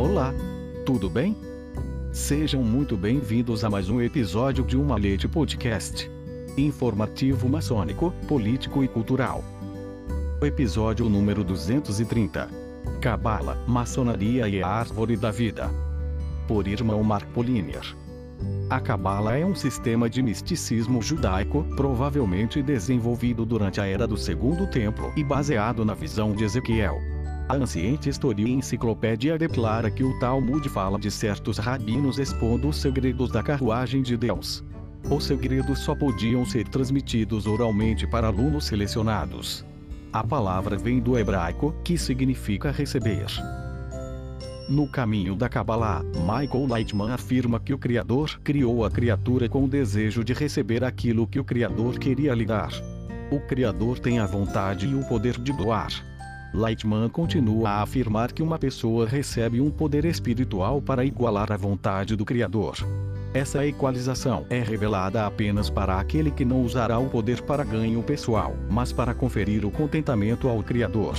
Olá! Tudo bem? Sejam muito bem-vindos a mais um episódio de Uma Leite Podcast. Informativo maçônico, político e cultural. Episódio número 230. Cabala, Maçonaria e a Árvore da Vida. Por irmão Mark Polinier. A Cabala é um sistema de misticismo judaico, provavelmente desenvolvido durante a era do Segundo Templo e baseado na visão de Ezequiel. A anciente história e enciclopédia declara que o Talmud fala de certos rabinos expondo os segredos da carruagem de Deus. Os segredos só podiam ser transmitidos oralmente para alunos selecionados. A palavra vem do hebraico, que significa receber. No caminho da Kabbalah, Michael Lightman afirma que o Criador criou a criatura com o desejo de receber aquilo que o Criador queria lhe dar. O Criador tem a vontade e o poder de doar. Lightman continua a afirmar que uma pessoa recebe um poder espiritual para igualar a vontade do Criador. Essa equalização é revelada apenas para aquele que não usará o poder para ganho pessoal, mas para conferir o contentamento ao Criador.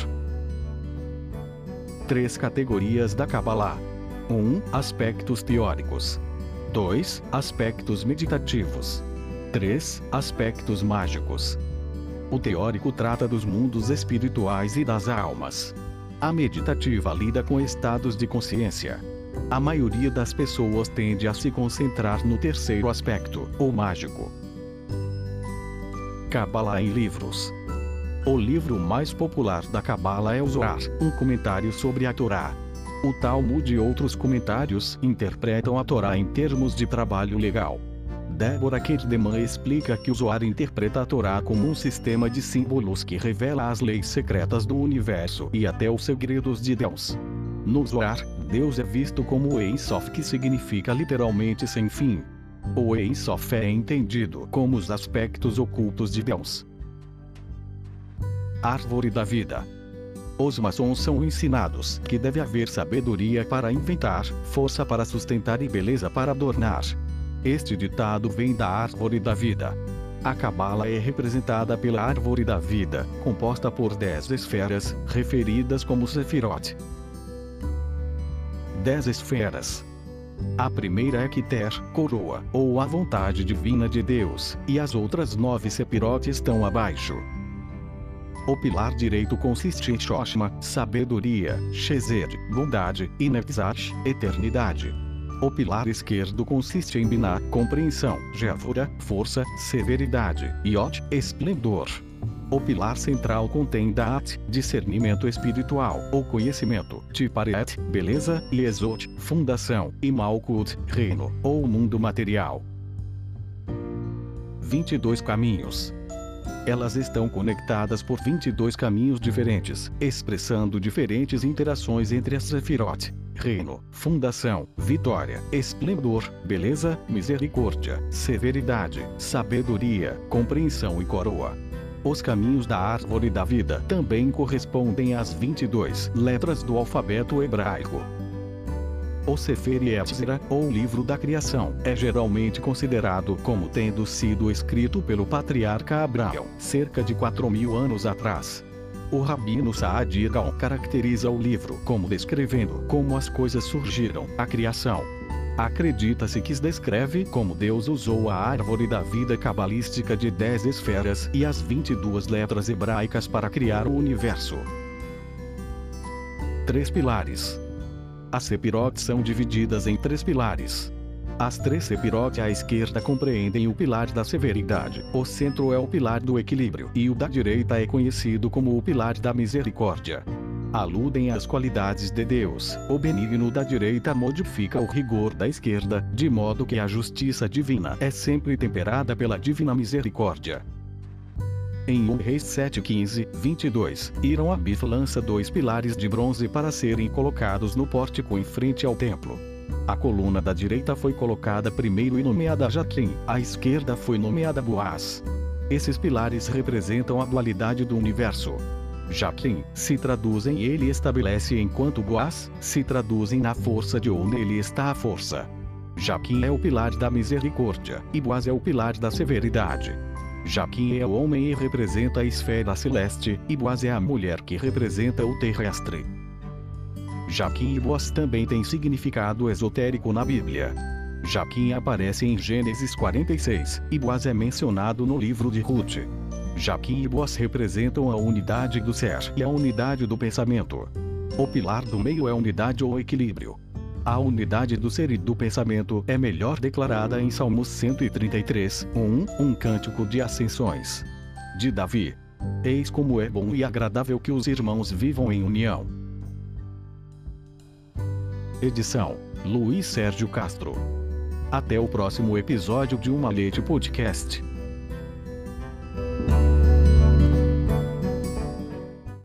Três categorias da Kabbalah: 1. Um, aspectos teóricos. 2. Aspectos meditativos. 3. Aspectos mágicos. O teórico trata dos mundos espirituais e das almas. A meditativa lida com estados de consciência. A maioria das pessoas tende a se concentrar no terceiro aspecto, o mágico. Kabbalah em livros. O livro mais popular da Kabbalah é o Zohar, um comentário sobre a Torá. O Talmud e outros comentários interpretam a Torá em termos de trabalho legal. Débora Kerdeman explica que o Zohar interpreta a Torá como um sistema de símbolos que revela as leis secretas do universo e até os segredos de Deus. No Zohar, Deus é visto como o Ein Sof que significa literalmente sem fim. O Ein Sof é entendido como os aspectos ocultos de Deus. Árvore da Vida os maçons são ensinados que deve haver sabedoria para inventar, força para sustentar e beleza para adornar. Este ditado vem da árvore da vida. A Cabala é representada pela árvore da vida, composta por dez esferas, referidas como Sefirot. Dez esferas. A primeira é Kiter, coroa, ou a vontade divina de Deus, e as outras nove Sepirot estão abaixo. O pilar direito consiste em Shoshma, sabedoria, Shezer, bondade, e Netzach, eternidade. O pilar esquerdo consiste em Binah, compreensão, Javura, força, severidade, e Ot, esplendor. O pilar central contém Daat, discernimento espiritual, ou conhecimento, Tiparet, beleza, e Exot, fundação, e Malkut, reino, ou mundo material. 22 caminhos. Elas estão conectadas por 22 caminhos diferentes, expressando diferentes interações entre as Sefirot reino, fundação, vitória, esplendor, beleza, misericórdia, severidade, sabedoria, compreensão e coroa. Os caminhos da árvore da vida também correspondem às 22 letras do alfabeto hebraico. O Sefer Yetzirah, ou Livro da Criação, é geralmente considerado como tendo sido escrito pelo patriarca Abraão, cerca de 4 mil anos atrás. O Rabino Saadir Gaon caracteriza o livro como descrevendo como as coisas surgiram, a criação. Acredita-se que descreve como Deus usou a árvore da vida cabalística de dez esferas e as 22 letras hebraicas para criar o universo. Três pilares. As Sepirot são divididas em três pilares. As três Sepirot à esquerda compreendem o pilar da severidade, o centro é o pilar do equilíbrio e o da direita é conhecido como o pilar da misericórdia. Aludem às qualidades de Deus. O benigno da direita modifica o rigor da esquerda, de modo que a justiça divina é sempre temperada pela divina misericórdia. Em 1 Reis 7:15, 22, Irão Abif lança dois pilares de bronze para serem colocados no pórtico em frente ao templo. A coluna da direita foi colocada primeiro e nomeada Jaquim, a esquerda foi nomeada Boaz. Esses pilares representam a dualidade do universo. Jaquim se traduz em ele estabelece enquanto Boaz se traduzem na força de onde ele está a força. Jaquim é o pilar da misericórdia, e Boaz é o pilar da severidade. Jaquim é o homem e representa a esfera celeste, e Boaz é a mulher que representa o terrestre. Jaquim e Boaz também tem significado esotérico na Bíblia. Jaquim aparece em Gênesis 46, e Boaz é mencionado no livro de Ruth. Jaquim e Boaz representam a unidade do ser e a unidade do pensamento. O pilar do meio é unidade ou equilíbrio. A unidade do ser e do pensamento é melhor declarada em Salmos 133, 1, um cântico de ascensões. De Davi. Eis como é bom e agradável que os irmãos vivam em união. Edição: Luiz Sérgio Castro. Até o próximo episódio de Uma Leite Podcast.